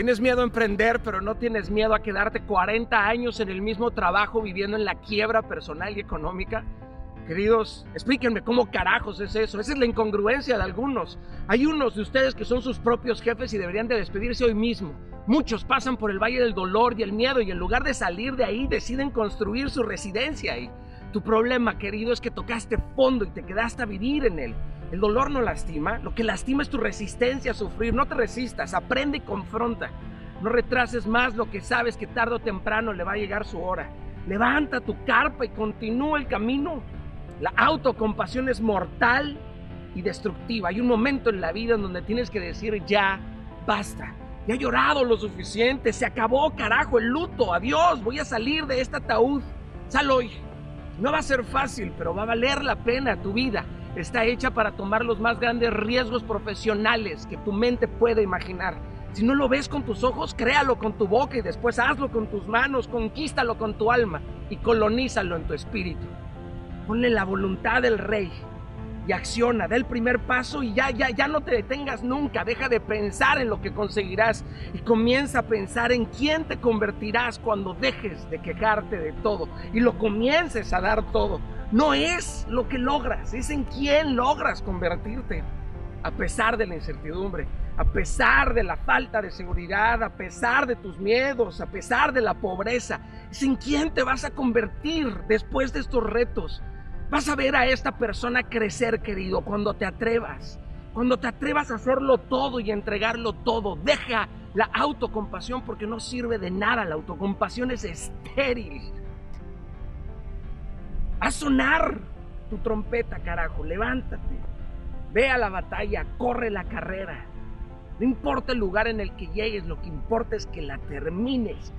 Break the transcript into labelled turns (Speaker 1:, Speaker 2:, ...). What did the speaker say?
Speaker 1: Tienes miedo a emprender, pero no tienes miedo a quedarte 40 años en el mismo trabajo viviendo en la quiebra personal y económica. Queridos, explíquenme cómo carajos es eso. Esa es la incongruencia de algunos. Hay unos de ustedes que son sus propios jefes y deberían de despedirse hoy mismo. Muchos pasan por el valle del dolor y el miedo y en lugar de salir de ahí deciden construir su residencia ahí. Tu problema, querido, es que tocaste fondo y te quedaste a vivir en él. El dolor no lastima, lo que lastima es tu resistencia a sufrir. No te resistas, aprende y confronta. No retrases más lo que sabes que tarde o temprano le va a llegar su hora. Levanta tu carpa y continúa el camino. La autocompasión es mortal y destructiva. Hay un momento en la vida en donde tienes que decir ya, basta. Ya he llorado lo suficiente, se acabó, carajo, el luto. Adiós, voy a salir de este ataúd. Sal hoy. No va a ser fácil, pero va a valer la pena tu vida está hecha para tomar los más grandes riesgos profesionales que tu mente puede imaginar. Si no lo ves con tus ojos, créalo con tu boca y después hazlo con tus manos, conquístalo con tu alma y colonízalo en tu espíritu. Ponle la voluntad del rey y acciona, da el primer paso y ya, ya, ya no te detengas nunca, deja de pensar en lo que conseguirás y comienza a pensar en quién te convertirás cuando dejes de quejarte de todo y lo comiences a dar todo. No es lo que logras, es en quién logras convertirte. A pesar de la incertidumbre, a pesar de la falta de seguridad, a pesar de tus miedos, a pesar de la pobreza, es en quién te vas a convertir después de estos retos. Vas a ver a esta persona crecer, querido, cuando te atrevas. Cuando te atrevas a hacerlo todo y entregarlo todo. Deja la autocompasión porque no sirve de nada. La autocompasión es estéril. A sonar tu trompeta, carajo, levántate. Ve a la batalla, corre la carrera. No importa el lugar en el que llegues, lo que importa es que la termines